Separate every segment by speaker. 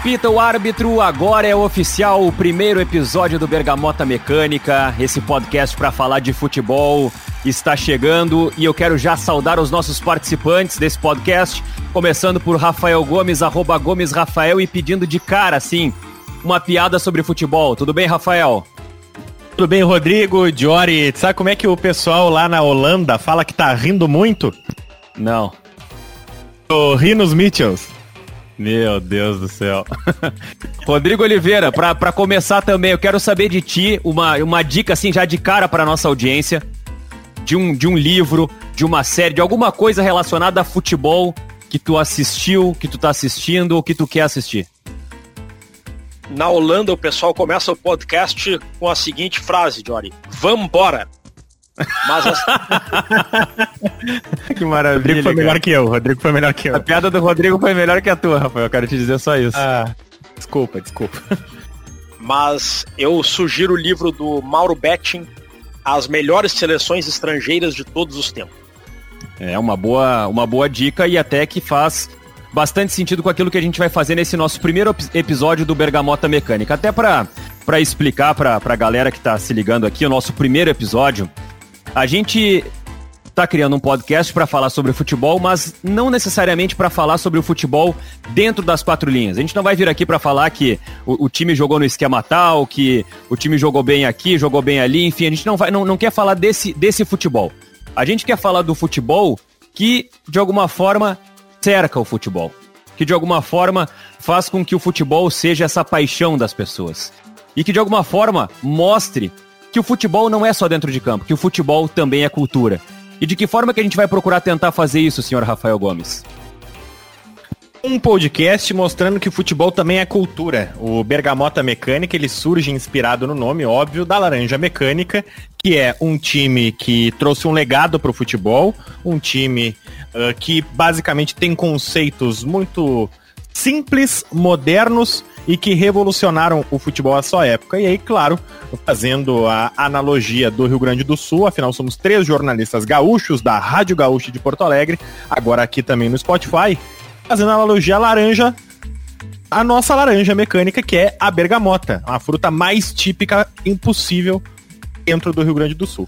Speaker 1: Apita o árbitro, agora é oficial o primeiro episódio do Bergamota Mecânica. Esse podcast para falar de futebol está chegando e eu quero já saudar os nossos participantes desse podcast, começando por Rafael Gomes, arroba Gomes Rafael, e pedindo de cara, assim, uma piada sobre futebol. Tudo bem, Rafael?
Speaker 2: Tudo bem, Rodrigo, Diori? Sabe como é que o pessoal lá na Holanda fala que tá rindo muito?
Speaker 1: Não.
Speaker 2: O Rinos Mitchells.
Speaker 1: Meu Deus do céu. Rodrigo Oliveira, para começar também, eu quero saber de ti uma, uma dica assim já de cara para nossa audiência, de um, de um livro, de uma série, de alguma coisa relacionada a futebol que tu assistiu, que tu tá assistindo ou que tu quer assistir.
Speaker 3: Na Holanda, o pessoal começa o podcast com a seguinte frase, Jory. Vambora!
Speaker 1: Mas as... que maravilha.
Speaker 2: Rodrigo foi melhor que eu. Rodrigo foi melhor que eu.
Speaker 1: A piada do Rodrigo foi melhor que a tua, Rafael. Eu quero te dizer só isso.
Speaker 2: Ah, desculpa, desculpa.
Speaker 3: Mas eu sugiro o livro do Mauro Betting, As Melhores Seleções Estrangeiras de Todos os Tempos.
Speaker 1: É uma boa, uma boa dica e até que faz bastante sentido com aquilo que a gente vai fazer nesse nosso primeiro episódio do Bergamota Mecânica. Até para explicar para a galera que está se ligando aqui, o nosso primeiro episódio a gente está criando um podcast para falar sobre futebol, mas não necessariamente para falar sobre o futebol dentro das quatro linhas. A gente não vai vir aqui para falar que o, o, time jogou no esquema tal, que o time jogou bem aqui, jogou bem ali, enfim, a gente não, vai, não, não quer falar desse, desse futebol. A gente quer falar do futebol que, de alguma forma, cerca o futebol. Que, de alguma forma, faz com que o futebol seja essa paixão das pessoas. E que, de alguma forma, mostre que o futebol não é só dentro de campo, que o futebol também é cultura. E de que forma que a gente vai procurar tentar fazer isso, senhor Rafael Gomes?
Speaker 2: Um podcast mostrando que o futebol também é cultura. O Bergamota Mecânica, ele surge inspirado no nome, óbvio, da Laranja Mecânica, que é um time que trouxe um legado para o futebol, um time uh, que basicamente tem conceitos muito simples, modernos e que revolucionaram o futebol à sua época. E aí, claro, fazendo a analogia do Rio Grande do Sul, afinal somos três jornalistas gaúchos da Rádio Gaúcha de Porto Alegre, agora aqui também no Spotify, fazendo a analogia laranja, a nossa laranja mecânica, que é a bergamota, a fruta mais típica impossível dentro do Rio Grande do Sul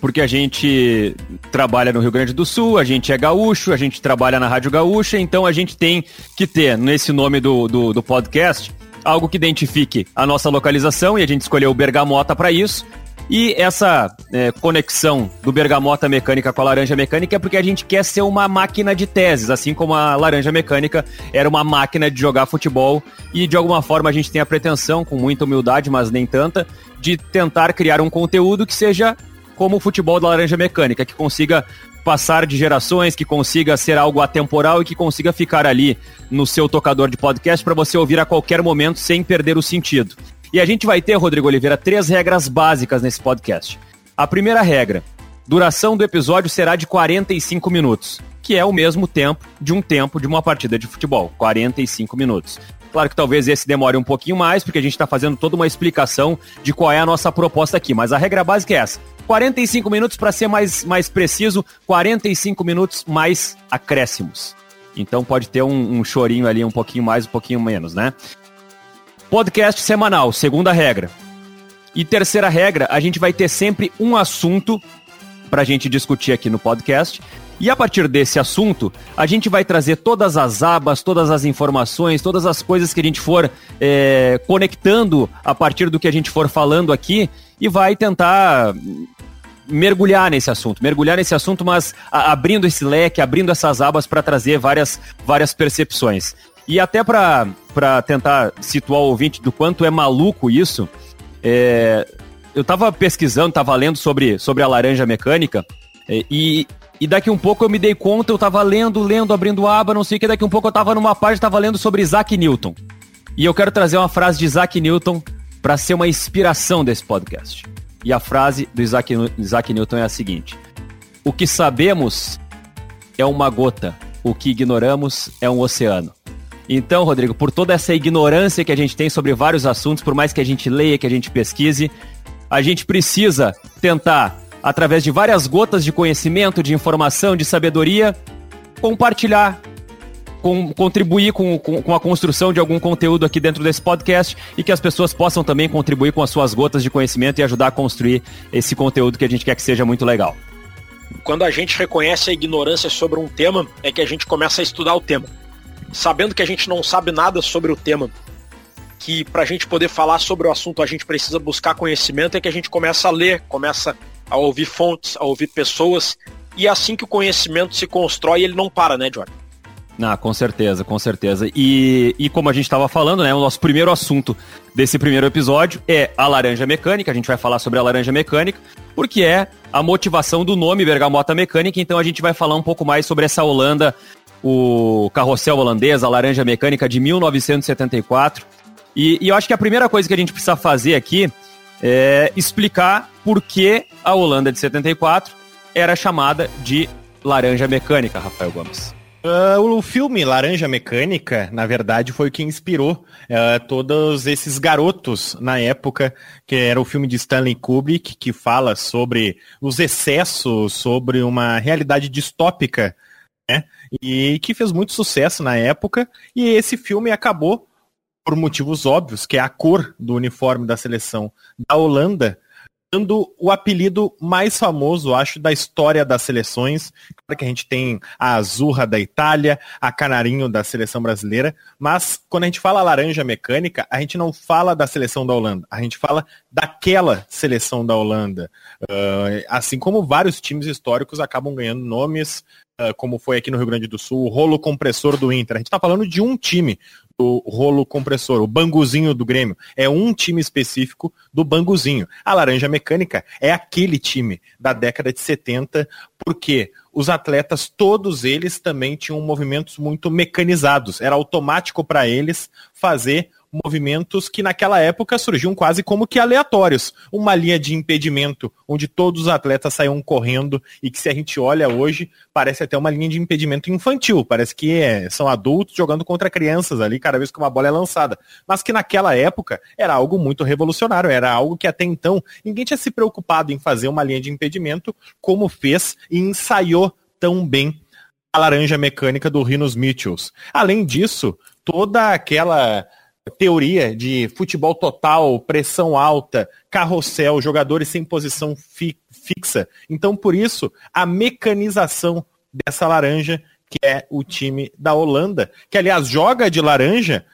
Speaker 1: porque a gente trabalha no Rio Grande do Sul, a gente é gaúcho, a gente trabalha na Rádio Gaúcha, então a gente tem que ter nesse nome do, do, do podcast algo que identifique a nossa localização e a gente escolheu o Bergamota para isso. E essa é, conexão do Bergamota Mecânica com a Laranja Mecânica é porque a gente quer ser uma máquina de teses, assim como a Laranja Mecânica era uma máquina de jogar futebol. E de alguma forma a gente tem a pretensão, com muita humildade, mas nem tanta, de tentar criar um conteúdo que seja como o futebol da laranja mecânica, que consiga passar de gerações, que consiga ser algo atemporal e que consiga ficar ali no seu tocador de podcast para você ouvir a qualquer momento sem perder o sentido. E a gente vai ter, Rodrigo Oliveira, três regras básicas nesse podcast. A primeira regra: duração do episódio será de 45 minutos, que é o mesmo tempo de um tempo de uma partida de futebol, 45 minutos. Claro que talvez esse demore um pouquinho mais, porque a gente está fazendo toda uma explicação de qual é a nossa proposta aqui, mas a regra básica é essa: 45 minutos, para ser mais, mais preciso, 45 minutos mais acréscimos. Então pode ter um, um chorinho ali, um pouquinho mais, um pouquinho menos, né? Podcast semanal, segunda regra. E terceira regra, a gente vai ter sempre um assunto para a gente discutir aqui no podcast. E a partir desse assunto, a gente vai trazer todas as abas, todas as informações, todas as coisas que a gente for é, conectando a partir do que a gente for falando aqui e vai tentar mergulhar nesse assunto, mergulhar nesse assunto, mas abrindo esse leque, abrindo essas abas para trazer várias, várias percepções. E até para tentar situar o ouvinte do quanto é maluco isso, é, eu estava pesquisando, estava lendo sobre, sobre a laranja mecânica, é, e, e daqui um pouco eu me dei conta, eu estava lendo, lendo, abrindo aba, não sei o que, daqui um pouco eu estava numa página, estava lendo sobre Isaac Newton. E eu quero trazer uma frase de Isaac Newton para ser uma inspiração desse podcast. E a frase do Isaac, Isaac Newton é a seguinte: O que sabemos é uma gota, o que ignoramos é um oceano. Então, Rodrigo, por toda essa ignorância que a gente tem sobre vários assuntos, por mais que a gente leia, que a gente pesquise, a gente precisa tentar, através de várias gotas de conhecimento, de informação, de sabedoria, compartilhar com, contribuir com, com, com, a construção de algum conteúdo aqui dentro desse podcast e que as pessoas possam também contribuir com as suas gotas de conhecimento e ajudar a construir esse conteúdo que a gente quer que seja muito legal.
Speaker 3: Quando a gente reconhece a ignorância sobre um tema, é que a gente começa a estudar o tema. Sabendo que a gente não sabe nada sobre o tema, que para a gente poder falar sobre o assunto a gente precisa buscar conhecimento, é que a gente começa a ler, começa a ouvir fontes, a ouvir pessoas, e é assim que o conhecimento se constrói, ele não para, né, Jordan?
Speaker 1: Ah, com certeza, com certeza. E, e como a gente estava falando, né, o nosso primeiro assunto desse primeiro episódio é a laranja mecânica. A gente vai falar sobre a laranja mecânica, porque é a motivação do nome Bergamota Mecânica. Então a gente vai falar um pouco mais sobre essa Holanda, o carrossel holandês, a laranja mecânica de 1974. E, e eu acho que a primeira coisa que a gente precisa fazer aqui é explicar por que a Holanda de 74 era chamada de laranja mecânica, Rafael Gomes.
Speaker 2: Uh, o filme Laranja Mecânica, na verdade, foi o que inspirou uh, todos esses garotos na época, que era o filme de Stanley Kubrick, que fala sobre os excessos, sobre uma realidade distópica, né? E que fez muito sucesso na época. E esse filme acabou, por motivos óbvios, que é a cor do uniforme da seleção da Holanda, dando o apelido mais famoso, acho, da história das seleções. Claro que a gente tem a Azurra da Itália, a Canarinho da seleção brasileira, mas quando a gente fala laranja mecânica, a gente não fala da seleção da Holanda, a gente fala daquela seleção da Holanda. Uh, assim como vários times históricos acabam ganhando nomes, uh, como foi aqui no Rio Grande do Sul, o rolo compressor do Inter. A gente está falando de um time, o rolo compressor, o banguzinho do Grêmio. É um time específico do banguzinho. A Laranja Mecânica é aquele time da década de 70, porque os atletas, todos eles também tinham movimentos muito mecanizados. Era automático para eles fazer movimentos que naquela época surgiam quase como que aleatórios. Uma linha de impedimento, onde todos os atletas saíam correndo e que se a gente olha hoje, parece até uma linha de impedimento infantil. Parece que é, são adultos jogando contra crianças ali, cada vez que uma bola é lançada. Mas que naquela época era algo muito revolucionário, era algo que até então ninguém tinha se preocupado em fazer uma linha de impedimento como fez e ensaiou tão bem a laranja mecânica do Rinos Mitchells. Além disso, toda aquela teoria de futebol total, pressão alta, carrossel, jogadores sem posição fi fixa. Então, por isso, a mecanização dessa laranja, que é o time da Holanda, que aliás joga de laranja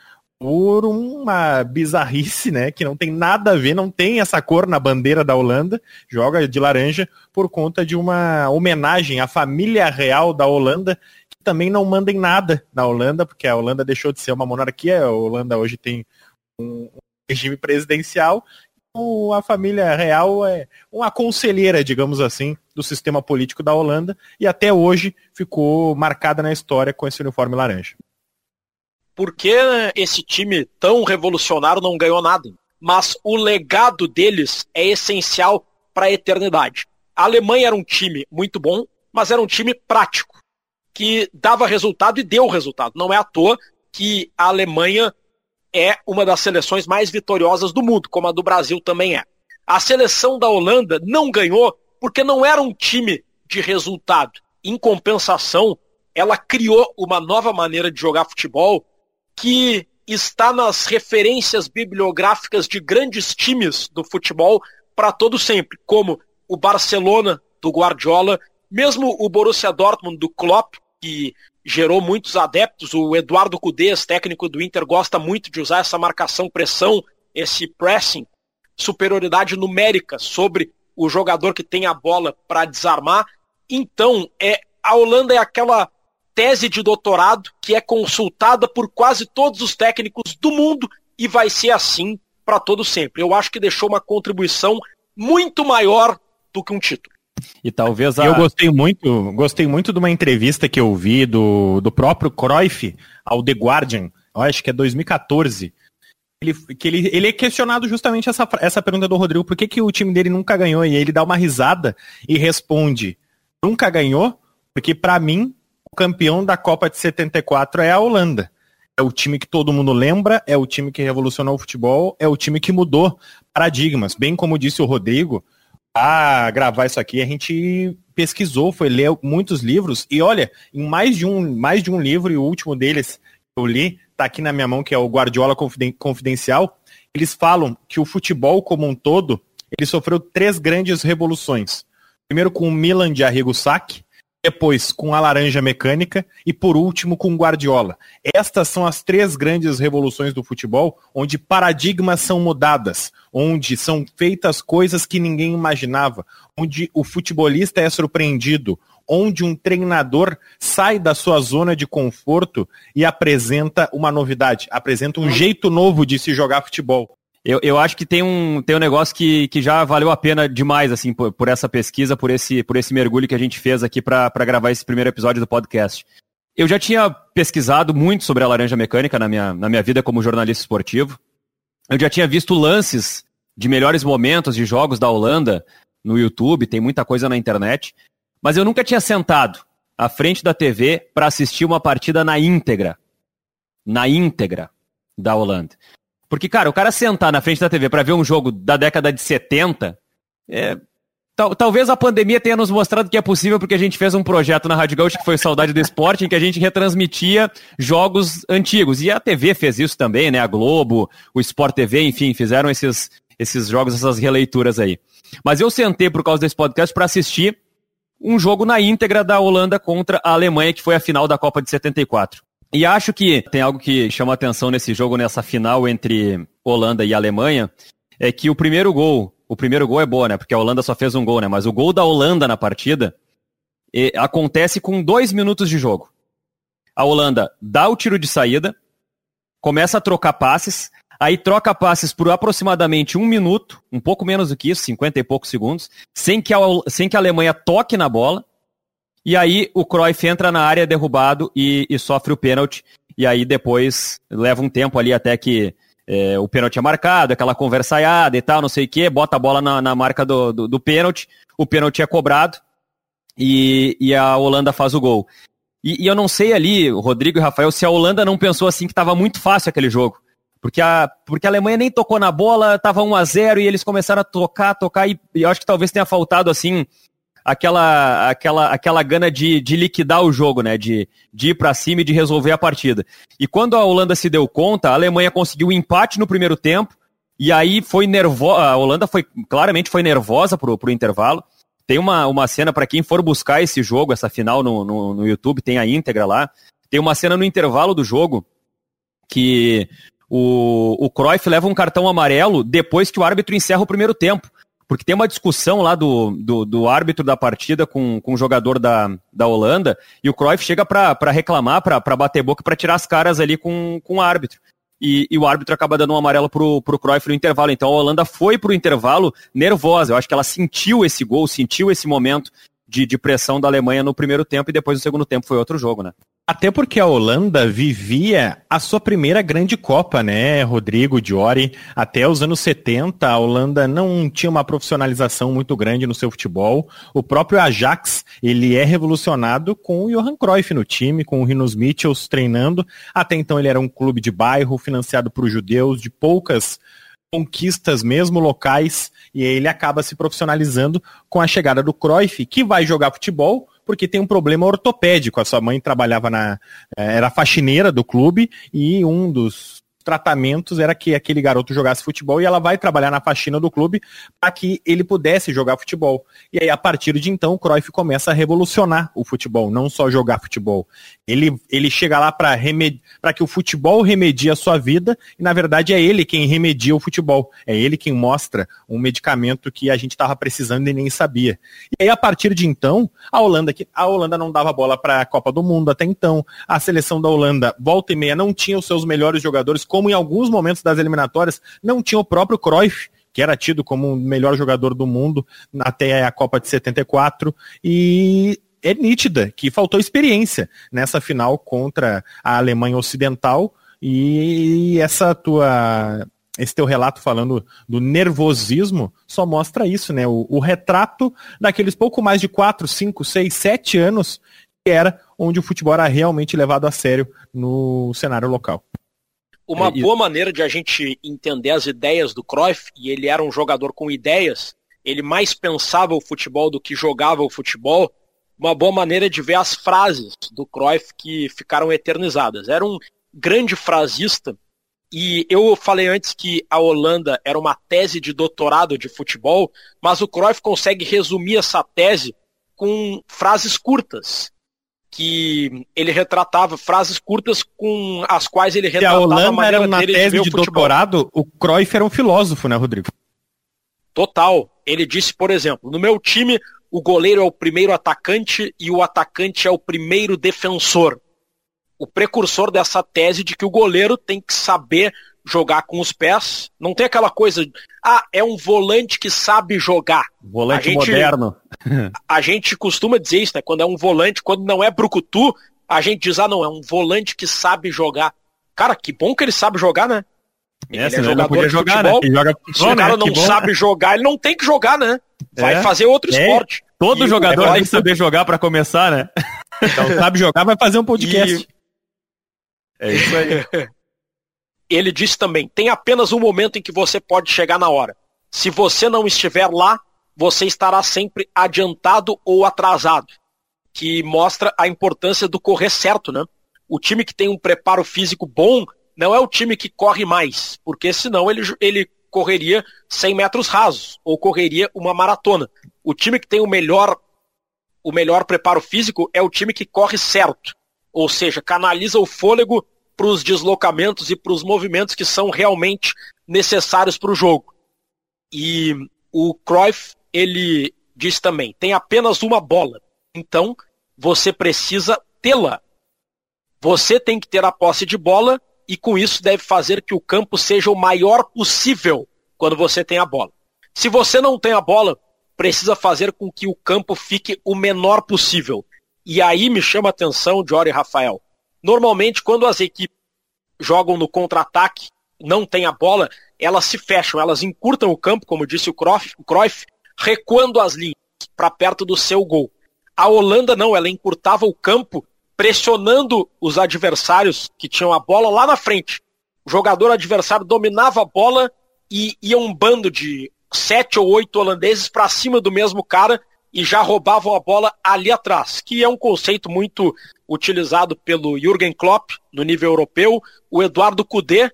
Speaker 2: por uma bizarrice, né, que não tem nada a ver, não tem essa cor na bandeira da Holanda, joga de laranja por conta de uma homenagem à família real da Holanda, também não mandem nada na Holanda, porque a Holanda deixou de ser uma monarquia, a Holanda hoje tem um regime presidencial, a família real é uma conselheira, digamos assim, do sistema político da Holanda, e até hoje ficou marcada na história com esse uniforme laranja.
Speaker 3: Por que esse time tão revolucionário não ganhou nada? Mas o legado deles é essencial para a eternidade. A Alemanha era um time muito bom, mas era um time prático que dava resultado e deu resultado. Não é à toa que a Alemanha é uma das seleções mais vitoriosas do mundo, como a do Brasil também é. A seleção da Holanda não ganhou porque não era um time de resultado. Em compensação, ela criou uma nova maneira de jogar futebol que está nas referências bibliográficas de grandes times do futebol para todo sempre, como o Barcelona do Guardiola, mesmo o Borussia Dortmund do Klopp, que gerou muitos adeptos. O Eduardo Cudês, técnico do Inter, gosta muito de usar essa marcação-pressão, esse pressing, superioridade numérica sobre o jogador que tem a bola para desarmar. Então, é, a Holanda é aquela tese de doutorado que é consultada por quase todos os técnicos do mundo e vai ser assim para todo sempre. Eu acho que deixou uma contribuição muito maior do que um título.
Speaker 2: E talvez a... Eu gostei muito, gostei muito de uma entrevista que eu vi do, do próprio Cruyff ao The Guardian, eu acho que é 2014. Ele, que ele, ele é questionado justamente essa, essa pergunta do Rodrigo, por que, que o time dele nunca ganhou? E ele dá uma risada e responde, nunca ganhou, porque para mim, o campeão da Copa de 74 é a Holanda. É o time que todo mundo lembra, é o time que revolucionou o futebol, é o time que mudou paradigmas. Bem como disse o Rodrigo, a gravar isso aqui, a gente pesquisou, foi ler muitos livros e olha, em mais de um, mais de um livro e o último deles que eu li, tá aqui na minha mão, que é o Guardiola Confidencial, eles falam que o futebol como um todo, ele sofreu três grandes revoluções. Primeiro com o Milan de Arrigo Sacchi, depois com a laranja mecânica e por último com Guardiola. Estas são as três grandes revoluções do futebol, onde paradigmas são mudadas, onde são feitas coisas que ninguém imaginava, onde o futebolista é surpreendido, onde um treinador sai da sua zona de conforto e apresenta uma novidade, apresenta um jeito novo de se jogar futebol.
Speaker 1: Eu, eu acho que tem um, tem um negócio que, que já valeu a pena demais, assim, por, por essa pesquisa, por esse, por esse mergulho que a gente fez aqui para gravar esse primeiro episódio do podcast. Eu já tinha pesquisado muito sobre a laranja mecânica na minha, na minha vida como jornalista esportivo. Eu já tinha visto lances de melhores momentos de jogos da Holanda no YouTube, tem muita coisa na internet. Mas eu nunca tinha sentado à frente da TV para assistir uma partida na íntegra. Na íntegra da Holanda. Porque, cara, o cara sentar na frente da TV para ver um jogo da década de 70, é, tal, talvez a pandemia tenha nos mostrado que é possível porque a gente fez um projeto na Rádio Gaúcha que foi Saudade do Esporte, em que a gente retransmitia jogos antigos. E a TV fez isso também, né? A Globo, o Sport TV, enfim, fizeram esses, esses jogos, essas releituras aí. Mas eu sentei por causa desse podcast para assistir um jogo na íntegra da Holanda contra a Alemanha, que foi a final da Copa de 74. E acho que tem algo que chama atenção nesse jogo, nessa final entre Holanda e Alemanha, é que o primeiro gol, o primeiro gol é boa, né? Porque a Holanda só fez um gol, né? Mas o gol da Holanda na partida acontece com dois minutos de jogo. A Holanda dá o tiro de saída, começa a trocar passes, aí troca passes por aproximadamente um minuto, um pouco menos do que isso, 50 e poucos segundos, sem que a, sem que a Alemanha toque na bola, e aí o Cruyff entra na área derrubado e, e sofre o pênalti. E aí depois leva um tempo ali até que é, o pênalti é marcado, aquela conversaiada e tal, não sei o que, bota a bola na, na marca do, do, do, pênalti, o pênalti é cobrado e, e a Holanda faz o gol. E, e, eu não sei ali, Rodrigo e Rafael, se a Holanda não pensou assim que estava muito fácil aquele jogo. Porque a, porque a Alemanha nem tocou na bola, estava 1 a 0 e eles começaram a tocar, tocar, e, e eu acho que talvez tenha faltado assim aquela aquela aquela gana de, de liquidar o jogo, né? De, de ir para cima e de resolver a partida. E quando a Holanda se deu conta, a Alemanha conseguiu um empate no primeiro tempo e aí foi nervosa. A Holanda foi claramente foi nervosa pro, pro intervalo. Tem uma, uma cena para quem for buscar esse jogo, essa final no, no, no YouTube, tem a íntegra lá. Tem uma cena no intervalo do jogo que o, o Cruyff leva um cartão amarelo depois que o árbitro encerra o primeiro tempo porque tem uma discussão lá do, do, do, árbitro da partida com, com o jogador da, da Holanda, e o Cruyff chega para reclamar, para bater boca, para tirar as caras ali com, com o árbitro. E, e, o árbitro acaba dando um amarelo pro, pro Cruyff no intervalo. Então a Holanda foi pro intervalo nervosa. Eu acho que ela sentiu esse gol, sentiu esse momento de, de pressão da Alemanha no primeiro tempo e depois no segundo tempo foi outro jogo, né?
Speaker 2: Até porque a Holanda vivia a sua primeira grande Copa, né, Rodrigo, Diori? Até os anos 70, a Holanda não tinha uma profissionalização muito grande no seu futebol. O próprio Ajax, ele é revolucionado com o Johan Cruyff no time, com o Rinos Mitchells treinando. Até então ele era um clube de bairro, financiado por judeus, de poucas conquistas mesmo locais, e ele acaba se profissionalizando com a chegada do Cruyff, que vai jogar futebol, porque tem um problema ortopédico. A sua mãe trabalhava na. Eh, era faxineira do clube e um dos tratamentos era que aquele garoto jogasse futebol e ela vai trabalhar na faxina do clube para que ele pudesse jogar futebol. E aí, a partir de então, o Cruyff começa a revolucionar o futebol, não só jogar futebol. Ele, ele chega lá para que o futebol remedie a sua vida e, na verdade, é ele quem remedia o futebol. É ele quem mostra um medicamento que a gente estava precisando e nem sabia. E aí, a partir de então, a Holanda, a Holanda não dava bola para a Copa do Mundo até então. A seleção da Holanda, volta e meia, não tinha os seus melhores jogadores como em alguns momentos das eliminatórias não tinha o próprio Cruyff, que era tido como o melhor jogador do mundo até a Copa de 74, e é nítida que faltou experiência nessa final contra a Alemanha Ocidental, e essa tua esse teu relato falando do nervosismo só mostra isso, né? O, o, retrato daqueles pouco mais de 4, 5, 6, 7 anos que era onde o futebol era realmente levado a sério no cenário local.
Speaker 3: Uma é, boa maneira de a gente entender as ideias do Cruyff, e ele era um jogador com ideias, ele mais pensava o futebol do que jogava o futebol, uma boa maneira de ver as frases do Cruyff que ficaram eternizadas. Era um grande frasista e eu falei antes que a Holanda era uma tese de doutorado de futebol, mas o Cruyff consegue resumir essa tese com frases curtas que ele retratava frases curtas com as quais ele retratava
Speaker 2: Se a Holanda a era uma tese de, de doutorado, o Cruyff era um filósofo, né, Rodrigo?
Speaker 3: Total. Ele disse, por exemplo, no meu time o goleiro é o primeiro atacante e o atacante é o primeiro defensor. O precursor dessa tese de que o goleiro tem que saber jogar com os pés. Não tem aquela coisa, ah, é um volante que sabe jogar.
Speaker 1: Volante gente, moderno.
Speaker 3: A gente costuma dizer isso, né? Quando é um volante, quando não é brucutu, a gente diz, ah, não, é um volante que sabe jogar. Cara, que bom que ele sabe jogar, né?
Speaker 1: É, ele é jogador ele jogar, né?
Speaker 3: Ele joga futebol, Se o cara né? não sabe jogar, ele não tem que jogar, né? Vai é. fazer outro é. esporte.
Speaker 1: Todo e jogador tem que saber jogar para começar, né?
Speaker 2: Então, sabe jogar, vai fazer um podcast. E...
Speaker 3: É isso aí. Ele disse também: tem apenas um momento em que você pode chegar na hora. Se você não estiver lá, você estará sempre adiantado ou atrasado. Que mostra a importância do correr certo, né? O time que tem um preparo físico bom não é o time que corre mais, porque senão ele, ele correria 100 metros rasos ou correria uma maratona. O time que tem o melhor o melhor preparo físico é o time que corre certo, ou seja, canaliza o fôlego para os deslocamentos e para os movimentos que são realmente necessários para o jogo. E o Cruyff, ele diz também, tem apenas uma bola, então você precisa tê-la. Você tem que ter a posse de bola e com isso deve fazer que o campo seja o maior possível quando você tem a bola. Se você não tem a bola, precisa fazer com que o campo fique o menor possível. E aí me chama a atenção, Jory e Rafael, Normalmente, quando as equipes jogam no contra-ataque, não tem a bola, elas se fecham, elas encurtam o campo, como disse o Cruyff, o Cruyff recuando as linhas para perto do seu gol. A Holanda não, ela encurtava o campo, pressionando os adversários que tinham a bola lá na frente. O jogador adversário dominava a bola e ia um bando de sete ou oito holandeses para cima do mesmo cara e já roubavam a bola ali atrás, que é um conceito muito utilizado pelo Jürgen Klopp no nível europeu, o Eduardo Cudê,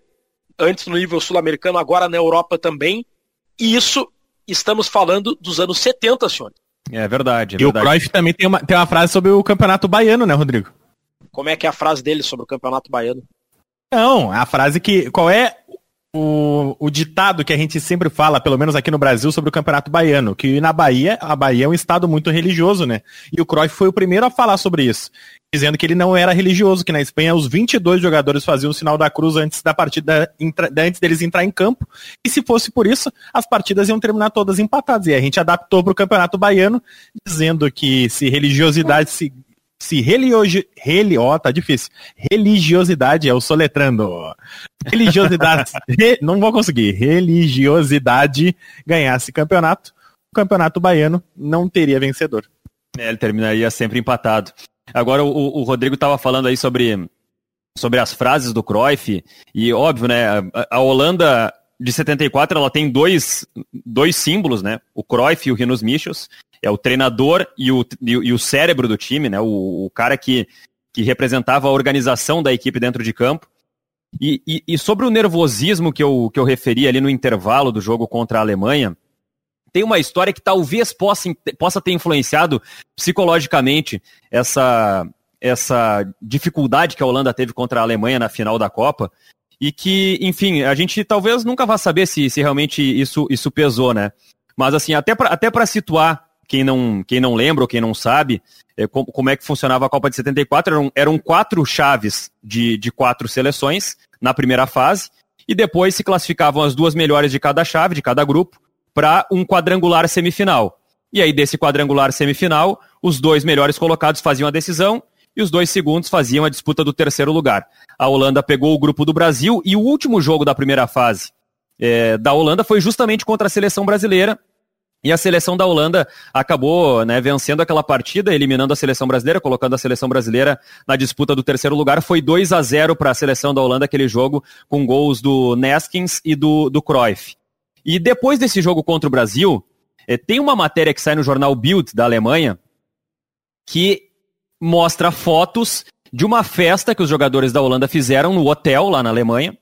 Speaker 3: antes no nível sul-americano, agora na Europa também. E isso estamos falando dos anos 70, senhor.
Speaker 2: É verdade. É e verdade. o Cruyff também tem uma, tem uma frase sobre o campeonato baiano, né, Rodrigo?
Speaker 3: Como é que é a frase dele sobre o campeonato baiano?
Speaker 2: Não, a frase que. Qual é o, o ditado que a gente sempre fala, pelo menos aqui no Brasil, sobre o Campeonato Baiano, que na Bahia, a Bahia é um estado muito religioso, né? E o Cruyff foi o primeiro a falar sobre isso, dizendo que ele não era religioso, que na Espanha os 22 jogadores faziam o sinal da cruz antes da partida, antes deles entrar em campo, e se fosse por isso, as partidas iam terminar todas empatadas. E a gente adaptou para o Campeonato Baiano, dizendo que se religiosidade se se religiosidade, reli, ó, tá difícil. Religiosidade, é o soletrando. Religiosidade, re, não vou conseguir. Religiosidade ganhasse campeonato, o campeonato baiano não teria vencedor.
Speaker 1: É, ele terminaria sempre empatado. Agora, o, o Rodrigo estava falando aí sobre, sobre as frases do Cruyff, e óbvio, né, a, a Holanda de 74, ela tem dois, dois símbolos, né, o Cruyff e o Rinos Michels, é o treinador e o, e, o cérebro do time, né? O, o, cara que, que representava a organização da equipe dentro de campo. E, e, e, sobre o nervosismo que eu, que eu referi ali no intervalo do jogo contra a Alemanha, tem uma história que talvez possa, possa ter influenciado psicologicamente essa, essa dificuldade que a Holanda teve contra a Alemanha na final da Copa. E que, enfim, a gente talvez nunca vá saber se, se realmente isso, isso pesou, né? Mas assim, até para até situar quem não, quem não lembra ou quem não sabe é, como, como, é que funcionava a Copa de 74, eram, eram quatro chaves de, de quatro seleções na primeira fase, e depois se classificavam as duas melhores de cada chave, de cada grupo, para um quadrangular semifinal. E aí, desse quadrangular semifinal, os dois melhores colocados faziam a decisão e os dois segundos faziam a disputa do terceiro lugar. A Holanda pegou o grupo do Brasil e o último jogo da primeira fase é, da Holanda foi justamente contra a seleção brasileira, e a seleção da Holanda acabou né, vencendo aquela partida, eliminando a seleção brasileira, colocando a seleção brasileira na disputa do terceiro lugar. Foi 2 a 0 para a seleção da Holanda aquele jogo, com gols do Neskins e do, do Cruyff. E depois desse jogo contra o Brasil, É, tem uma matéria que sai no jornal Bild da Alemanha que mostra fotos de uma festa que os jogadores da Holanda fizeram no hotel lá na Alemanha,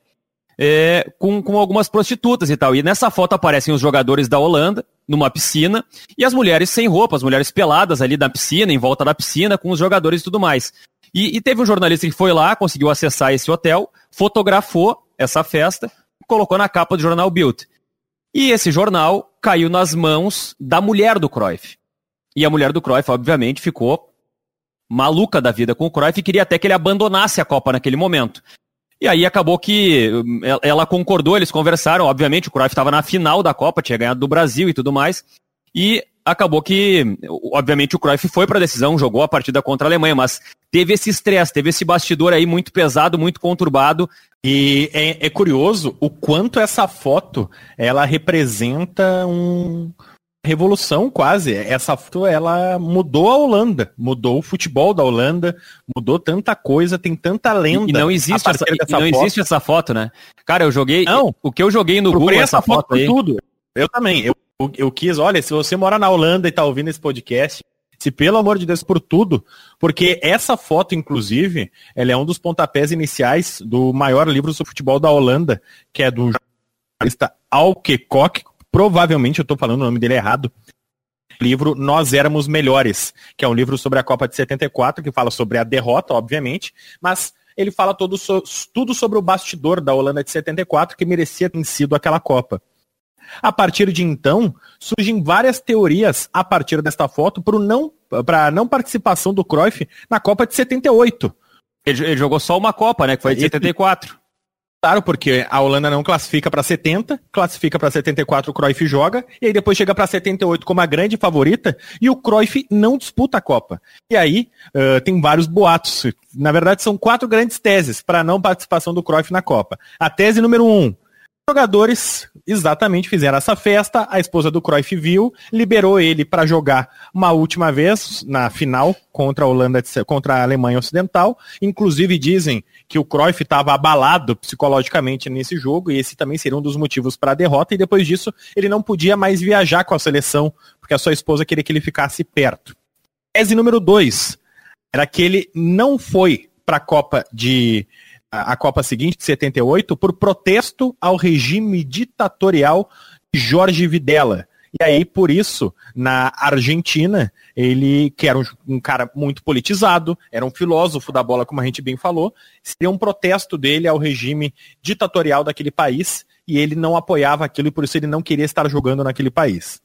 Speaker 1: é, com, com algumas prostitutas e tal. E nessa foto aparecem os jogadores da Holanda numa piscina e as mulheres sem roupa, as mulheres peladas ali na piscina, em volta da piscina, com os jogadores e tudo mais. E, e teve um jornalista que foi lá, conseguiu acessar esse hotel, fotografou essa festa, colocou na capa do jornal Bild. E esse jornal caiu nas mãos da mulher do Cruyff. E a mulher do Cruyff, obviamente, ficou maluca da vida com o Cruyff e queria até que ele abandonasse a Copa naquele momento. E aí acabou que hum, ela concordou, eles conversaram, obviamente o Cruyff estava na final da Copa, tinha ganhado do Brasil e tudo mais, e acabou que, obviamente o Cruyff foi para a decisão, jogou a partida contra a Alemanha, mas teve esse estresse, teve esse bastidor aí muito pesado, muito conturbado,
Speaker 2: e é, é, curioso o quanto essa foto ela representa um, revolução quase. Essa ela mudou a Holanda, mudou o futebol da Holanda, mudou tanta coisa, tem tanta lenda.
Speaker 1: E não existe, essa, não foto. existe essa foto, né? Cara, eu joguei. Não, o que eu joguei no Google essa foto, foto aí.
Speaker 2: tudo. Eu também. Eu, eu quis, olha, se você mora na Holanda e tá ouvindo esse podcast, se pelo amor de Deus por tudo, porque essa foto, inclusive, ela é um dos pontapés iniciais do maior livro sobre futebol da Holanda, que é do jornalista Alke Kok, provavelmente eu estou falando o nome dele errado, livro Nós Éramos Melhores, que é um livro sobre a Copa de 74, que fala sobre a derrota, obviamente, mas ele fala todo so, tudo sobre o bastidor da Holanda de 74, que merecia ter sido aquela Copa. A partir de então, surgem várias teorias a partir desta foto para não, a não participação do Cruyff na Copa de 78.
Speaker 1: Ele, ele jogou só uma Copa, né? Que foi de 74.
Speaker 2: Claro, porque a Holanda não classifica para 70, classifica para 74 o Cruyff joga, e aí depois chega para 78 como a grande favorita, e o Cruyff não disputa a Copa. E aí uh, tem vários boatos. Na verdade, são quatro grandes teses para a não participação do Cruyff na Copa. A tese número um, jogadores exatamente fizeram essa festa, a esposa do Cruyff viu, liberou ele para jogar uma última vez na final contra a Holanda, contra a Alemanha Ocidental. Inclusive dizem que o Cruyff estava abalado psicologicamente nesse jogo e esse também seria um dos motivos para a derrota e depois disso ele não podia mais viajar com a seleção porque a sua esposa queria que ele ficasse perto. Tese número dois era que ele não foi para a Copa de a Copa seguinte, de 78, por protesto ao regime ditatorial de Jorge Videla. E aí, por isso, na Argentina, ele, que era um, um, cara muito politizado, era um filósofo da bola, como a gente bem falou, seria um protesto dele ao regime ditatorial daquele país, e ele não apoiava aquilo, e por isso ele não queria estar jogando naquele país.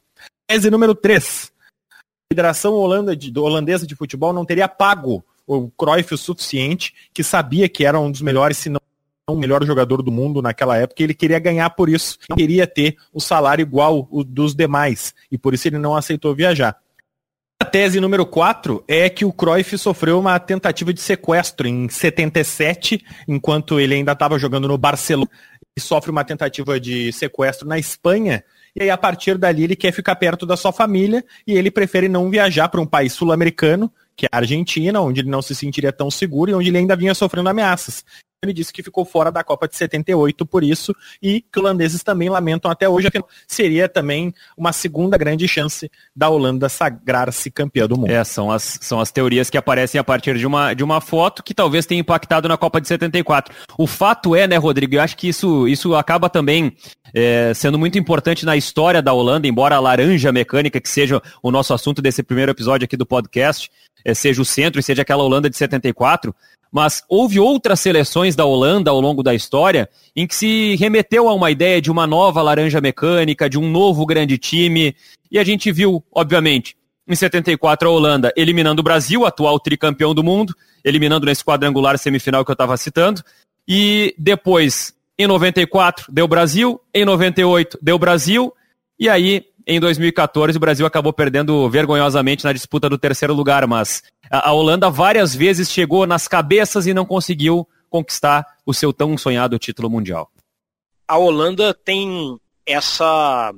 Speaker 2: Tese número 3. A Federação Holandesa de Futebol não teria pago o Cruyff o suficiente, que sabia que era um dos melhores, se não o melhor jogador do mundo naquela época, ele queria ganhar por isso, não queria ter o salário igual o dos demais, e por isso ele não aceitou viajar. A tese número 4 é que o Cruyff sofreu uma tentativa de sequestro em 77, enquanto ele ainda estava jogando no Barcelona, e sofre uma tentativa de sequestro na Espanha, e aí a partir dali ele quer ficar perto da sua família e ele prefere não viajar para um país sul-americano que é a Argentina, onde ele não se sentiria tão seguro e onde ele ainda vinha sofrendo ameaças. Ele disse que ficou fora da Copa de 78 por isso e que holandeses também lamentam até hoje, seria também uma segunda grande chance da Holanda sagrar-se campeã do mundo.
Speaker 1: É, são as, são as teorias que aparecem a partir de uma, de uma foto que talvez tenha impactado na Copa de 74. O fato é, né, Rodrigo, eu acho que isso, isso acaba também é, sendo muito importante na história da Holanda, embora a laranja mecânica, que seja o nosso assunto desse primeiro episódio aqui do podcast, seja o centro e seja aquela Holanda de 74, mas houve outras seleções da Holanda ao longo da história em que se remeteu a uma ideia de uma nova laranja mecânica, de um novo grande time, e a gente viu, obviamente, em 74 a Holanda eliminando o Brasil, atual tricampeão do mundo, eliminando nesse quadrangular semifinal que eu estava citando, e depois, em 94, deu Brasil, em 98 deu Brasil, e aí em 2014 o Brasil acabou perdendo vergonhosamente na disputa do terceiro lugar, mas a Holanda várias vezes chegou nas cabeças e não conseguiu conquistar o seu tão sonhado título mundial.
Speaker 3: A Holanda tem essa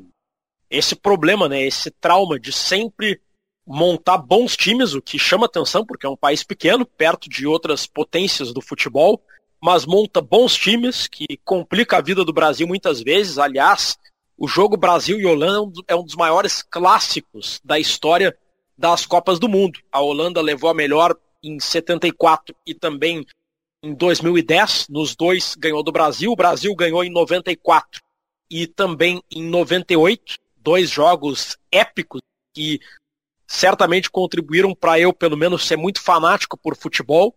Speaker 3: esse problema, né, esse trauma de sempre montar bons times, o que chama atenção porque é um país pequeno, perto de outras potências do futebol, mas monta bons times que complica a vida do Brasil muitas vezes. Aliás, O jogo Brasil e Holanda é um dos maiores clássicos da história das Copas do Mundo. A Holanda levou a melhor em 74 e também em 2010. Nos dois ganhou do Brasil. O Brasil ganhou em 94 e também em 98. Dois jogos épicos que certamente contribuíram para eu, pelo menos, ser muito fanático por futebol.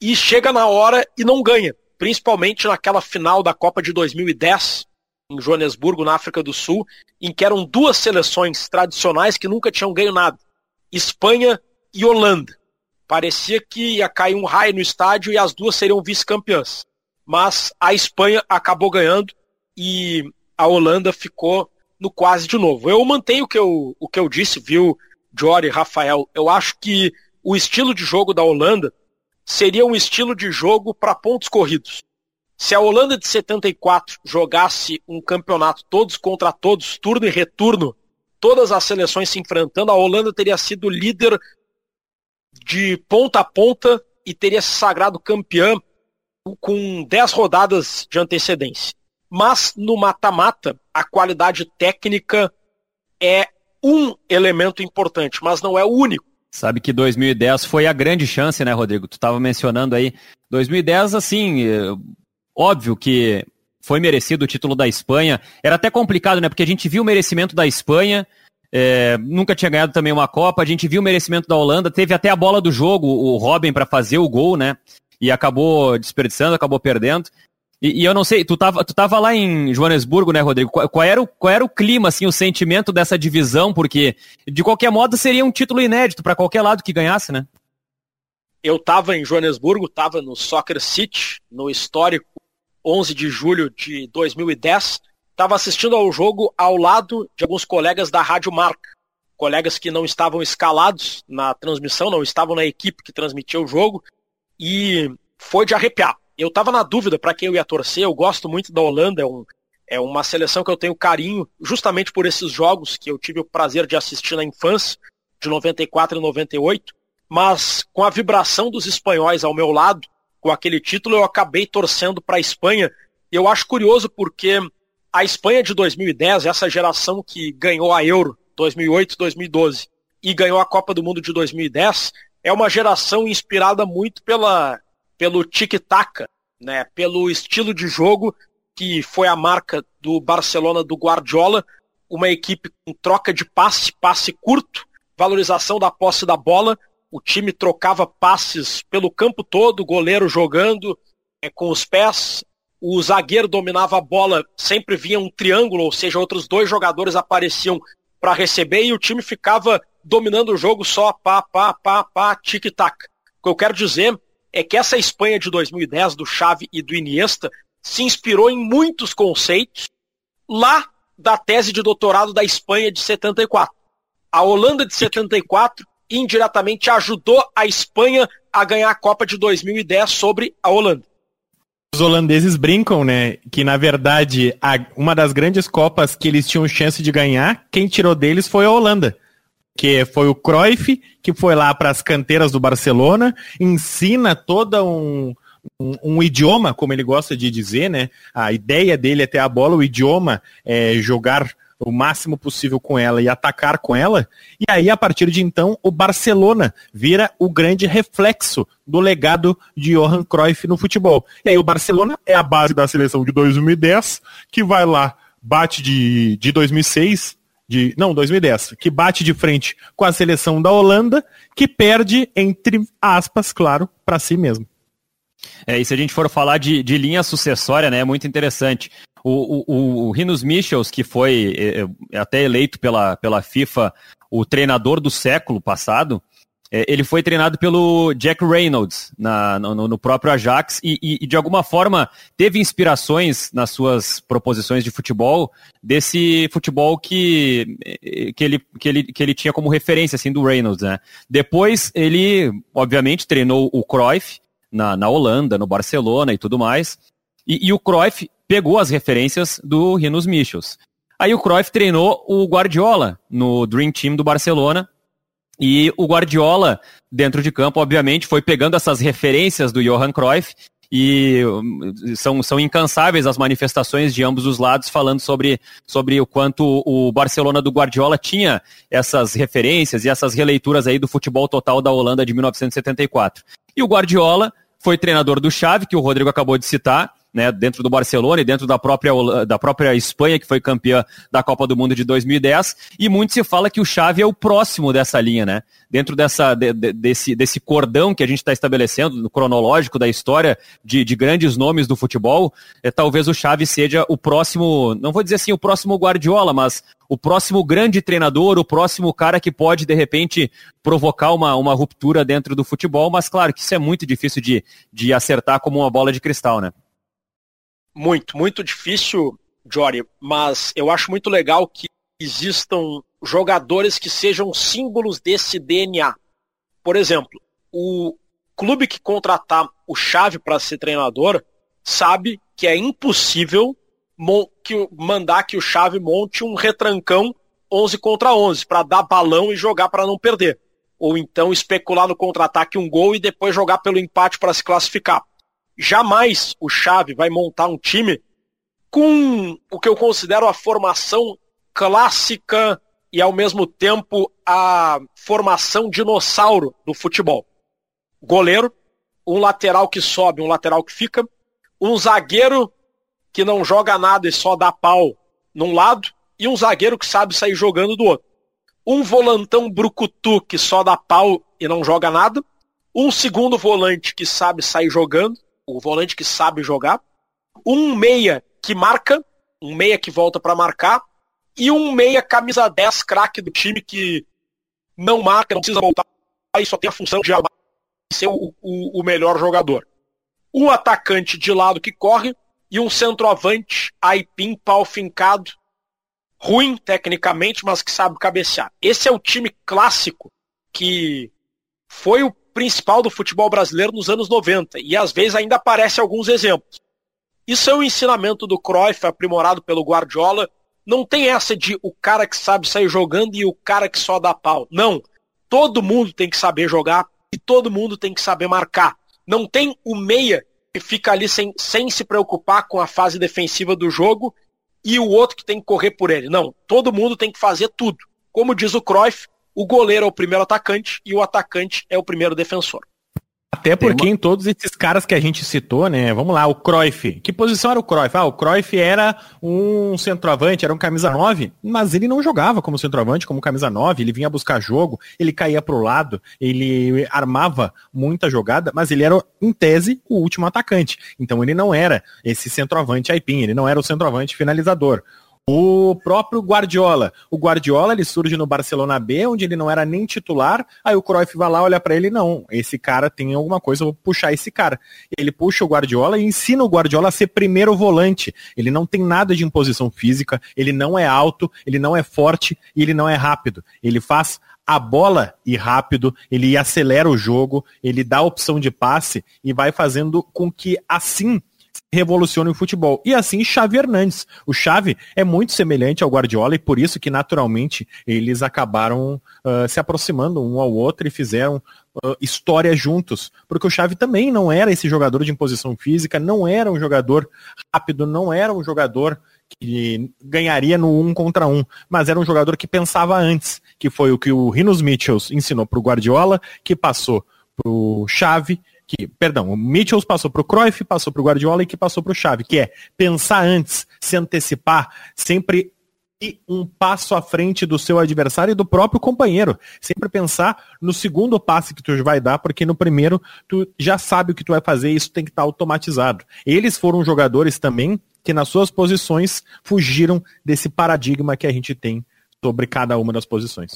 Speaker 3: E chega na hora e não ganha. Principalmente naquela final da Copa de 2010, em Joanesburgo, na África do Sul, em que eram duas seleções tradicionais que nunca tinham ganho nada: Espanha e Holanda. Parecia que ia cair um raio no estádio e as duas seriam vice-campeãs. Mas a Espanha acabou ganhando e a Holanda ficou no quase de novo. Eu mantenho o que eu, o que eu disse, viu, Jory, Rafael? Eu acho que o estilo de jogo da Holanda seria um estilo de jogo para pontos corridos. Se a Holanda de 74 jogasse um campeonato todos contra todos, turno e retorno, todas as seleções se enfrentando, a Holanda teria sido líder de ponta a ponta e teria se sagrado campeã com 10 rodadas de antecedência. Mas no mata-mata, a qualidade técnica é um elemento importante, mas não é o único.
Speaker 1: Sabe que 2010 foi a grande chance, né, Rodrigo? Tu estava mencionando aí. 2010, assim, Óbvio que foi merecido o título da Espanha. Era até complicado, né? Porque a gente viu o merecimento da Espanha, é, nunca tinha ganhado também uma Copa. A gente viu o merecimento da Holanda, teve até a bola do jogo, o Robin, para fazer o gol, né? E acabou desperdiçando, acabou perdendo. E, e, eu não sei, tu tava, tu tava lá em Joanesburgo, né, Rodrigo? Qual, qual, era o, qual era o clima, assim, o sentimento dessa divisão? Porque, de qualquer modo, seria um título inédito para qualquer lado que ganhasse, né?
Speaker 3: Eu tava em Joanesburgo, tava no Soccer City, no histórico 11 de julho de 2010, estava assistindo ao jogo ao lado de alguns colegas da Rádio Marca, colegas que não estavam escalados na transmissão, não estavam na equipe que transmitia o jogo, e foi de arrepiar. Eu estava na dúvida para quem eu ia torcer, eu gosto muito da Holanda, é, um, é uma seleção que eu tenho carinho, justamente por esses jogos que eu tive o prazer de assistir na infância, de 94 e 98, mas com a vibração dos espanhóis ao meu lado, com aquele título, eu acabei torcendo para a Espanha. Eu acho curioso porque a Espanha de 2010, essa geração que ganhou a Euro 2008, 2012 e ganhou a Copa do Mundo de 2010, é uma geração inspirada muito pela pelo tic-tac, né, pelo estilo de jogo que foi a marca do Barcelona do Guardiola, uma equipe com troca de passe, passe curto, valorização da posse da bola, o time trocava passes pelo campo todo, goleiro jogando é, com os pés, o zagueiro dominava a bola, sempre vinha um triângulo, ou seja, outros dois jogadores apareciam para receber e o time ficava dominando o jogo só pá, pá, pá, pá, tic-tac. O que eu quero dizer é que essa Espanha de 2010, do Xavi e do Iniesta, se inspirou em muitos conceitos lá da tese de doutorado da Espanha de 74. A Holanda de 74 indiretamente ajudou a Espanha a ganhar a Copa de 2010 sobre a Holanda.
Speaker 2: Os holandeses brincam, né, que na verdade a, uma das grandes copas que eles tinham chance de ganhar, quem tirou deles foi a Holanda. Que foi o Cruyff, que foi lá para as canteiras do Barcelona, ensina toda um, um, um, idioma, como ele gosta de dizer, né? A ideia dele é ter a bola, o idioma é jogar o máximo possível com ela e atacar com ela. E aí, a partir de então, o Barcelona vira o grande reflexo do legado de Johan Cruyff no futebol. E aí, o Barcelona é a base da seleção de 2010, que vai lá, bate de, de 2006, de, não, 2010, que bate de frente com a seleção da Holanda, que perde, entre aspas, claro, para si mesmo.
Speaker 1: É, e se a gente for falar de, de linha sucessória, né, é muito interessante. O, o, o Rinos Michels, que foi é, é, até eleito pela, pela FIFA o treinador do século passado, é, ele foi treinado pelo Jack Reynolds na, no, no, próprio Ajax e, e, de alguma forma teve inspirações nas suas proposições de futebol desse futebol que, que, ele, que, ele, que ele tinha como referência assim do Reynolds. Né? Depois ele, obviamente, treinou o Cruyff na, na Holanda, no Barcelona e tudo mais. E, e o Cruyff pegou as referências do Rinos Michels. Aí o Cruyff treinou o Guardiola no Dream Team do Barcelona. E o Guardiola, dentro de campo, obviamente, foi pegando essas referências do Johan Cruyff e hum, são, são incansáveis as manifestações de ambos os lados falando sobre, sobre o quanto o Barcelona do Guardiola tinha essas referências e essas releituras aí do futebol total da Holanda de 1974. E o Guardiola foi treinador do Xavi, que o Rodrigo acabou de citar, né, dentro do Barcelona e dentro da própria, da própria Espanha, que foi campeã da Copa do Mundo de 2010, e muito se fala que o Xavi é o próximo dessa linha, né? Dentro dessa, de, de, desse, desse cordão que a gente está estabelecendo, no cronológico da história de, de grandes nomes do futebol, é, talvez o Xavi seja o próximo, não vou dizer assim o próximo Guardiola, mas o próximo grande treinador, o próximo cara que pode, de repente, provocar uma, uma ruptura dentro do futebol, mas claro que isso é muito difícil de, de acertar como uma bola de cristal, né?
Speaker 3: Muito, muito difícil, Jory, mas eu acho muito legal que existam jogadores que sejam símbolos desse DNA. Por exemplo, o clube que contratar o Chave para ser treinador sabe que é impossível que, mandar que o Chave monte um retrancão 11 contra 11 para dar balão e jogar para não perder. Ou então especular no contra-ataque um gol e depois jogar pelo empate para se classificar jamais o Xavi vai montar um time com o que eu considero a formação clássica e ao mesmo tempo a formação dinossauro do futebol. Goleiro, um lateral que sobe, um lateral que fica, um zagueiro que não joga nada e só dá pau num lado e um zagueiro que sabe sair jogando do outro. Um volantão brucutu que só dá pau e não joga nada, um segundo volante que sabe sair jogando o volante que sabe jogar, um meia que marca, um meia que volta para marcar, e um meia camisa 10 craque do time que não marca, não precisa voltar, e só tem a função de ser o, o, o melhor jogador. Um atacante de lado que corre e um centroavante, aipim, pau fincado, ruim tecnicamente, mas que sabe cabecear. Esse é o time clássico que foi o principal do futebol brasileiro nos anos 90 e às vezes ainda aparece alguns exemplos. Isso é um ensinamento do Cruyff aprimorado pelo Guardiola. Não tem essa de o cara que sabe sair jogando e o cara que só dá pau. Não. Todo mundo tem que saber jogar e todo mundo tem que saber marcar. Não tem o meia que fica ali sem, sem se preocupar com a fase defensiva do jogo e o outro que tem que correr por ele. Não. Todo mundo tem que fazer tudo. Como diz o Cruyff, o goleiro é o primeiro atacante e o atacante é o primeiro defensor.
Speaker 2: Até porque uma... em todos esses caras que a gente citou, né? Vamos lá, o Cruyff. Que posição era o Cruyff? Ah, o Cruyff era um centroavante, era um camisa 9, mas ele não jogava como centroavante, como camisa 9, ele vinha buscar jogo, ele caía pro lado, ele armava muita jogada, mas ele era, em tese, o último atacante. Então ele não era esse centroavante aipim, ele não era o centroavante finalizador. O próprio Guardiola. O Guardiola, ele surge no Barcelona B, onde ele não era nem titular. Aí o Cruyff vai lá, olha para ele, não, esse cara tem alguma coisa, vou puxar esse cara. Ele puxa o Guardiola e ensina o Guardiola a ser primeiro volante. Ele não tem nada de imposição física, ele não é alto, ele não é forte e ele não é rápido. Ele faz a bola ir rápido, ele acelera o jogo, ele dá a opção de passe e vai fazendo com que assim revoluciona o futebol. E assim Xavi Hernandes. O Xavi é muito semelhante ao Guardiola e por isso que naturalmente eles acabaram uh, se aproximando um ao outro e fizeram uh, história juntos. Porque o Xavi também não era esse jogador de imposição física, não era um jogador rápido, não era um jogador que ganharia no um contra um, mas era um jogador que pensava antes, que foi o que o Rinos Mitchells ensinou para o Guardiola, que passou para o Xavi que, perdão, o Mitchells passou para o Cruyff, passou para o Guardiola e que passou para o Xavi, que é pensar antes, se antecipar, sempre ir um passo à frente do seu adversário e do próprio companheiro. Sempre pensar no segundo passe que tu vai dar, porque no primeiro tu já sabe o que tu vai fazer e isso tem que estar tá automatizado. Eles foram jogadores também que nas suas posições fugiram desse paradigma que a gente tem sobre cada uma das posições.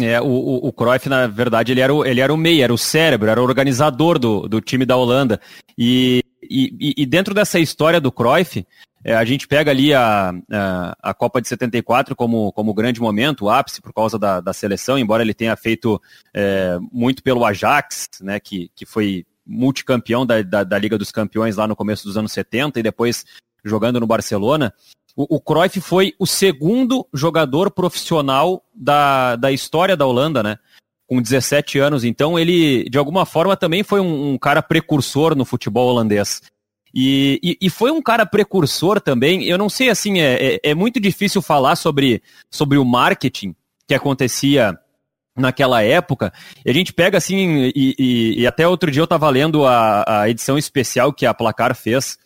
Speaker 1: É, o, o, o Cruyff, na verdade, ele era o, ele era o meio, era o cérebro, era o organizador do, do time da Holanda. E, e, e dentro dessa história do Cruyff, é, a gente pega ali a, a, a, Copa de 74 como, como grande momento, o ápice por causa da, da seleção, embora ele tenha feito é, muito pelo Ajax, né, que, que foi multicampeão da, da, da Liga dos Campeões lá no começo dos anos 70 e depois jogando no Barcelona. O, o Cruyff foi o segundo jogador profissional da, da história da Holanda, né? Com 17 anos. Então ele, de alguma forma, também foi um, um cara precursor no futebol holandês. E, e, e, foi um cara precursor também. Eu não sei, assim, é, é, é, muito difícil falar sobre, sobre o marketing que acontecia naquela época. E a gente pega, assim, e, e até outro dia eu estava lendo a, a edição especial que a Placar fez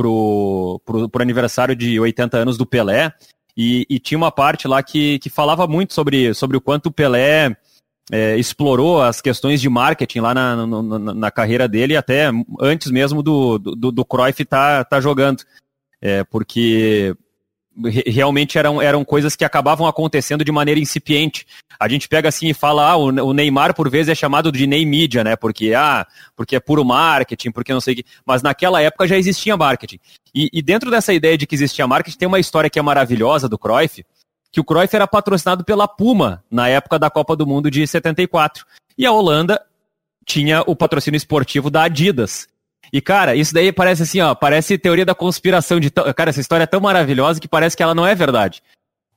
Speaker 1: pro, pro, pro aniversário de 80 anos do Pelé. E, e, tinha uma parte lá que, que falava muito sobre, sobre o quanto o Pelé é, explorou as questões de marketing lá na, na, na, carreira dele, até antes mesmo do, do, do Cruyff estar tá, tá jogando. É, porque realmente eram, eram coisas que acabavam acontecendo de maneira incipiente. A gente pega assim e fala, ah, o, Neymar por vezes é chamado de Ney Media, né? Porque, ah, porque é puro marketing, porque não sei o que. Mas naquela época já existia marketing. E, e dentro dessa ideia de que existia marketing, tem uma história que é maravilhosa do Cruyff, que o Cruyff era patrocinado pela Puma na época da Copa do Mundo de 74. E a Holanda tinha o patrocínio esportivo da Adidas. E, cara, isso daí parece assim, ó, parece teoria da conspiração de. Cara, essa história é tão maravilhosa que parece que ela não é verdade.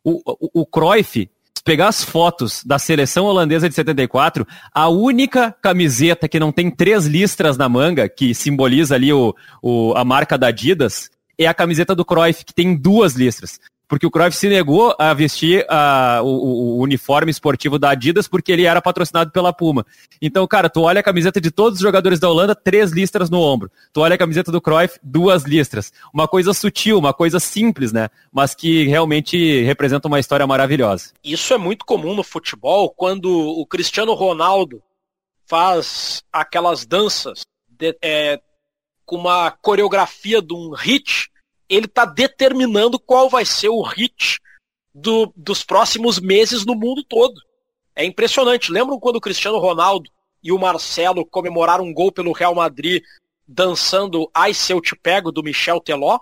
Speaker 1: O, o, o Cruyff, se pegar as fotos da seleção holandesa de 74, a única camiseta que não tem três listras na manga, que simboliza ali o, o, a marca da Adidas, é a camiseta do Cruyff, que tem duas listras porque o Cruyff se negou a vestir o, o, uniforme esportivo da Adidas porque ele era patrocinado pela Puma. Então, cara, tu olha a camiseta de todos os jogadores da Holanda, três listras no ombro. Tu olha a camiseta do Cruyff, duas listras. Uma coisa sutil, uma coisa simples, né? Mas que realmente representa uma história maravilhosa.
Speaker 3: Isso é muito comum no futebol, quando o Cristiano Ronaldo faz aquelas danças de, é, com uma coreografia de um hit ele está determinando qual vai ser o hit do, dos próximos meses no mundo todo. É impressionante. Lembram quando o Cristiano Ronaldo e o Marcelo comemoraram um gol pelo Real Madrid dançando Ai Se Eu Te Pego do Michel Teló?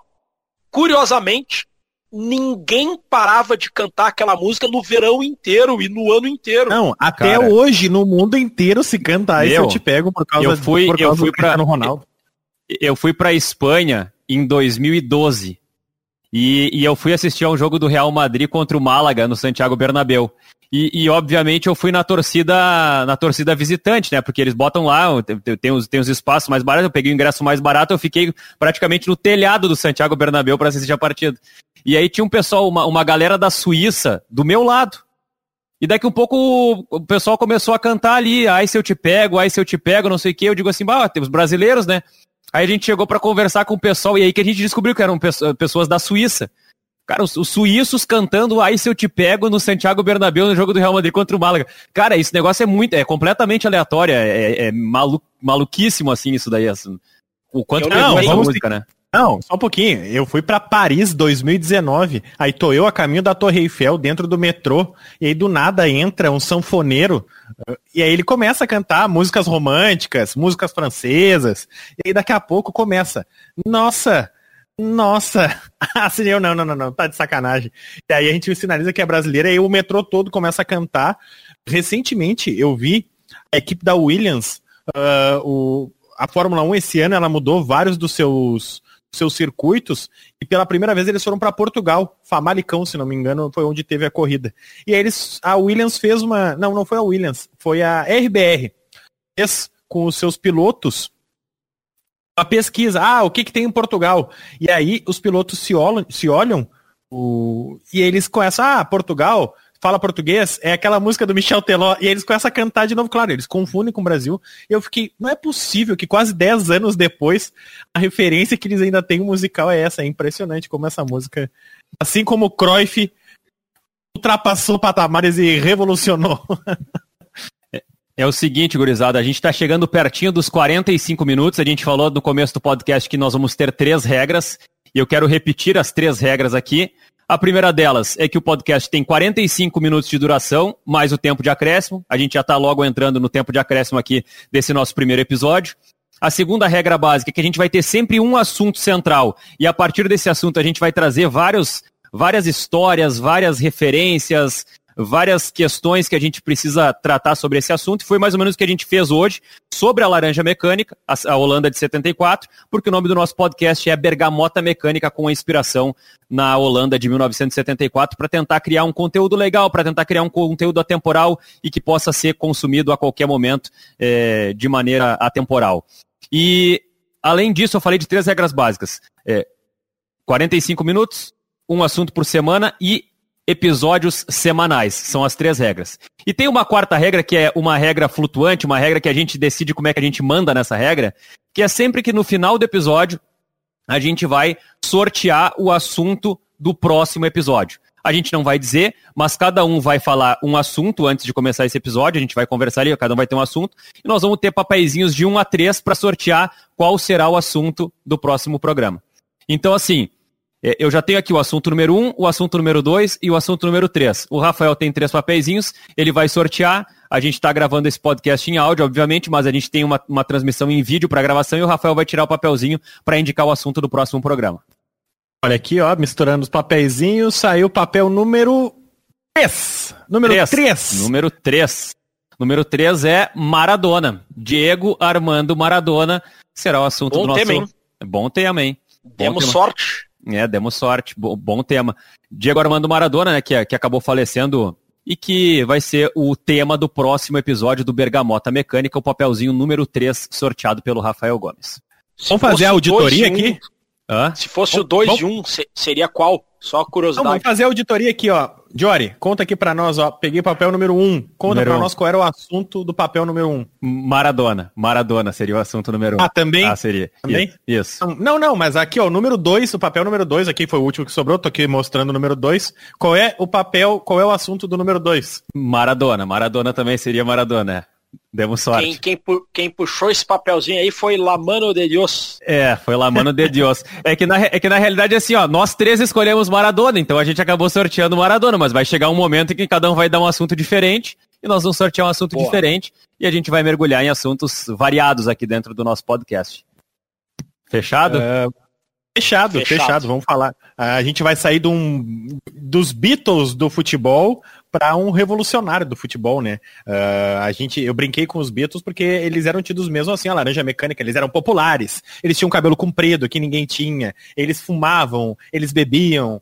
Speaker 3: Curiosamente, ninguém parava de cantar aquela música no verão inteiro e no ano inteiro.
Speaker 2: Não, até Cara, hoje no mundo inteiro se canta Ai Se Eu Te Pego por causa,
Speaker 1: eu fui, por causa eu fui do Cristiano pra, Ronaldo. Eu fui para Espanha em 2012. E, e, eu fui assistir a um jogo do Real Madrid contra o Málaga no Santiago Bernabéu. E, e, obviamente eu fui na torcida na torcida visitante, né? Porque eles botam lá, tem, os, tem os espaços mais baratos, eu peguei o ingresso mais barato, eu fiquei praticamente no telhado do Santiago Bernabéu para assistir a partida. E aí tinha um pessoal, uma, uma galera da Suíça do meu lado. E daqui um pouco o pessoal começou a cantar ali, ai se eu te pego, ai se eu te pego, não sei o que. Eu digo assim, bah, tem os brasileiros, né? Aí a gente chegou para conversar com o pessoal e aí que a gente descobriu que eram pessoas da Suíça. Cara, os, os, suíços cantando Aí se eu te pego no Santiago Bernabéu no jogo do Real Madrid contra o Málaga. Cara, esse negócio é muito, é completamente aleatório, é, é, é malu, maluquíssimo assim isso daí. Assim. O quanto que
Speaker 2: não, essa música, né? Não, só um pouquinho. Eu fui para Paris 2019. Aí tô eu a caminho da Torre Eiffel dentro do metrô. E aí do nada entra um sanfoneiro. E aí ele começa a cantar músicas românticas, músicas francesas. E aí daqui a pouco começa. Nossa, nossa. Assim, eu não, não, não, não, tá de sacanagem. E aí a gente sinaliza que é brasileira e o metrô todo começa a cantar. Recentemente eu vi a equipe da Williams, uh, o, a Fórmula 1 esse ano ela mudou vários dos seus seus circuitos e pela primeira vez eles foram para Portugal, Famalicão, se não me engano, foi onde teve a corrida. E aí eles, a Williams fez uma, não, não foi a Williams, foi a RBR, fez com os seus pilotos a pesquisa, ah, o que que tem em Portugal? E aí os pilotos se olham, se olham o, e eles começam, ah, Portugal, fala português, é aquela música do Michel Teló, e eles começam a cantar de novo, claro, eles confundem com o Brasil, e eu fiquei, não é possível que quase 10 anos depois, a referência que eles ainda têm musical é essa, é impressionante como essa música, assim como o Cruyff ultrapassou patamares e revolucionou.
Speaker 1: É o seguinte, gurizada, a gente está chegando pertinho dos 45 minutos. A gente falou no começo do podcast que nós vamos ter três regras. E eu quero repetir as três regras aqui. A primeira delas é que o podcast tem 45 minutos de duração, mais o tempo de acréscimo. A gente já está logo entrando no tempo de acréscimo aqui desse nosso primeiro episódio. A segunda regra básica é que a gente vai ter sempre um assunto central. E a partir desse assunto a gente vai trazer vários, várias histórias, várias referências, várias questões que a gente precisa tratar sobre esse assunto. Foi mais ou menos o que a gente fez hoje sobre a laranja mecânica, a, Holanda de 74, porque o nome do nosso podcast é Bergamota Mecânica com inspiração na Holanda de 1974 para tentar criar um conteúdo legal, para tentar criar um conteúdo atemporal e que possa ser consumido a qualquer momento é, de maneira atemporal. E Além disso, eu falei de três regras básicas. É, 45 minutos, um assunto por semana e episódios semanais. São as três regras. E tem uma quarta regra que é uma regra flutuante, uma regra que a gente decide como é que a gente manda nessa regra, que é sempre que no final do episódio a gente vai sortear o assunto do próximo episódio. A gente não vai dizer, mas cada um vai falar um assunto antes de começar esse episódio. A gente vai conversar ali, cada um vai ter um assunto. E nós vamos ter papeizinhos de 1 a 3 para sortear qual será o assunto do próximo programa. Então, assim, eu já tenho aqui o assunto número 1, o assunto número 2 e o assunto número 3. O Rafael tem três papeizinhos, ele vai sortear. A gente está gravando esse podcast em áudio, obviamente, mas a gente tem uma, uma transmissão em vídeo para gravação e o Rafael vai tirar o papelzinho para indicar o assunto do próximo programa.
Speaker 2: Olha aqui, ó, misturando os papeizinhos, saiu o papel número 3.
Speaker 1: Número 3. Número 3. Número 3 é Maradona. Diego Armando Maradona será o assunto
Speaker 3: bom
Speaker 1: do nosso...
Speaker 3: Tema, hein?
Speaker 1: Bom tema, hein?
Speaker 3: Demos sorte.
Speaker 1: É, demos sorte. Bom, bom, tema. Diego Armando Maradona, né, que, que acabou falecendo e que vai ser o tema do próximo episódio do Bergamota Mecânica, o papelzinho número 3, sorteado pelo Rafael Gomes.
Speaker 2: Vamos fazer a auditoria aqui?
Speaker 3: Hã? Se fosse o 2 e 1, um, seria qual? Só curiosidade.
Speaker 2: vamos fazer a auditoria aqui, ó. Jory, conta aqui para nós, ó. Peguei papel número 1. Um. Conta para um. nós qual era o assunto do papel número 1. Um.
Speaker 1: Maradona. Maradona seria o assunto número 1.
Speaker 2: Um. Ah, também?
Speaker 1: Ah, seria.
Speaker 2: Também?
Speaker 1: Isso.
Speaker 2: Não, não, mas aqui, ó, o número 2, o papel número 2 aqui foi o último que sobrou, tô aqui mostrando o número 2. Qual é o papel, qual é o assunto do número 2?
Speaker 1: Maradona. Maradona também seria Maradona. Demos sorte.
Speaker 3: Quem, quem, quem, puxou esse papelzinho aí foi La Mano de Dios.
Speaker 1: É, foi La Mano de Dios. é, que na, é que na realidade, assim, ó, nós três escolhemos Maradona, então a gente acabou sorteando Maradona, mas vai chegar um momento em que cada um vai dar um assunto diferente e nós vamos sortear um assunto Boa. diferente e a gente vai mergulhar em assuntos variados aqui dentro do nosso podcast. Fechado?
Speaker 2: É, fechado, fechado, fechado, vamos falar. A gente vai sair de um, dos Beatles do futebol para um revolucionário do futebol, né? Uh, a gente, eu brinquei com os Beatles porque eles eram tidos mesmo assim, a laranja mecânica, eles eram populares, eles tinham cabelo comprido que ninguém tinha, eles fumavam, eles bebiam,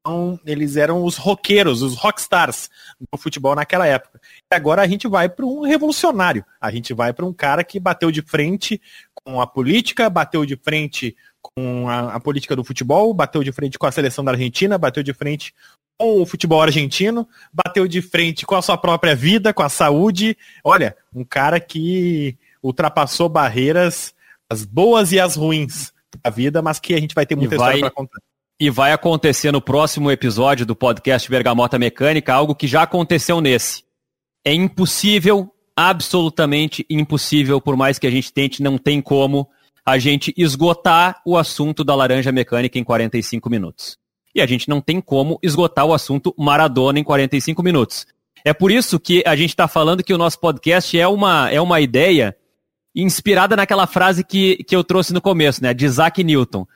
Speaker 2: então eles eram os roqueiros, os rockstars do futebol naquela época. E agora a gente vai para um revolucionário, a gente vai para um cara que bateu de frente com a política, bateu de frente com a, a, política do futebol, bateu de frente com a seleção da Argentina, bateu de frente com o futebol argentino, bateu de frente com a sua própria vida, com a saúde. Olha, um cara que ultrapassou barreiras, as boas e as ruins da vida, mas que a gente vai ter muita vai, história para contar.
Speaker 1: E vai acontecer no próximo episódio do podcast Bergamota Mecânica algo que já aconteceu nesse. É impossível, absolutamente impossível, por mais que a gente tente, não tem como a gente esgotar o assunto da laranja mecânica em 45 minutos e a gente não tem como esgotar o assunto Maradona em 45 minutos. É por isso que a gente está falando que o nosso podcast é uma, é uma ideia inspirada naquela frase que, que eu trouxe no começo, né, de Isaac Newton.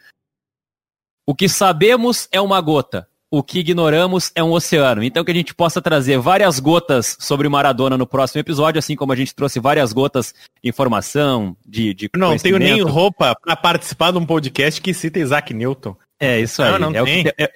Speaker 1: O que sabemos é uma gota, o que ignoramos é um oceano. Então que a gente possa trazer várias gotas sobre Maradona no próximo episódio, assim como a gente trouxe várias gotas de informação, de, de
Speaker 2: Não tenho nem roupa para participar de um podcast que cita Isaac Newton.
Speaker 1: É, isso aí.
Speaker 2: Não, não é tem. Que, é,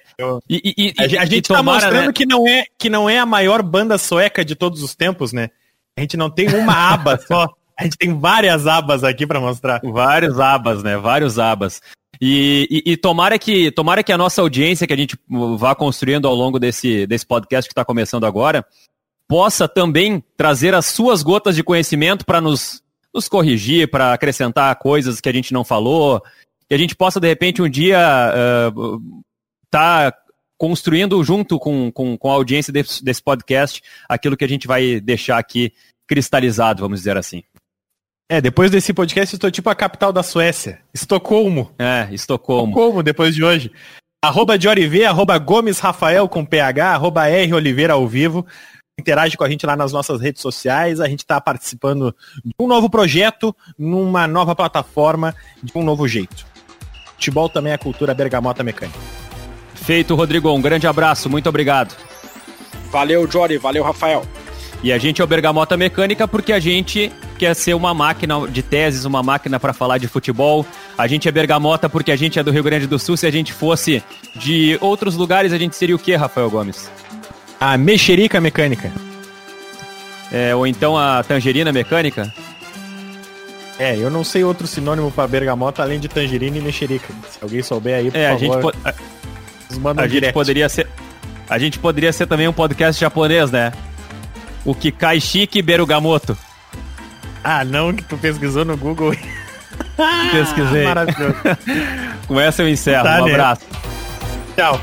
Speaker 2: e, e, e, a gente está mostrando né? que, não é, que não é a maior banda sueca de todos os tempos, né? A gente não tem uma aba só. A gente tem várias abas aqui para mostrar.
Speaker 1: Vários abas, né? Vários abas. E, e, e, tomara, que, tomara que a nossa audiência que a gente vá construindo ao longo desse, desse podcast que está começando agora possa também trazer as suas gotas de conhecimento para nos, nos corrigir, para acrescentar coisas que a gente não falou, que a gente possa, de repente, um dia estar uh, tá construindo junto com, com, com a audiência desse, desse podcast aquilo que a gente vai deixar aqui cristalizado, vamos dizer assim.
Speaker 2: É, depois desse podcast estou tipo a capital da Suécia. Estocolmo.
Speaker 1: É, Estocolmo.
Speaker 2: Estocolmo, depois de hoje. Arroba de Orive, arroba Gomes Rafael com PH, arroba R Oliveira ao vivo. Interage com a gente lá nas nossas redes sociais. A gente está participando de um novo projeto, numa nova plataforma, de um novo jeito. Futebol também é cultura bergamota mecânica.
Speaker 1: Feito, Rodrigo. Um grande abraço. Muito obrigado.
Speaker 3: Valeu, Jory. Valeu, Rafael.
Speaker 1: E a gente é o Bergamota Mecânica porque a gente quer ser uma máquina de teses, uma máquina para falar de futebol. A gente é Bergamota porque a gente é do Rio Grande do Sul. Se a gente fosse de outros lugares, a gente seria o quê, Rafael Gomes?
Speaker 2: A mexerica mecânica.
Speaker 1: É, ou então a tangerina mecânica?
Speaker 2: É, eu não sei outro sinônimo pra bergamota além de tangerina e mexerica. Se alguém souber aí, por
Speaker 1: É, a
Speaker 2: favor,
Speaker 1: gente, po- a, a gente poderia ser. A gente poderia ser também um podcast japonês, né? O Kikai Shiki Berugamoto.
Speaker 2: Ah, não, que tu pesquisou no Google.
Speaker 1: Pesquisei.
Speaker 2: Maravilhoso.
Speaker 1: Com essa eu encerro.
Speaker 2: Tá,
Speaker 1: um
Speaker 2: né?
Speaker 1: abraço.
Speaker 2: Tchau.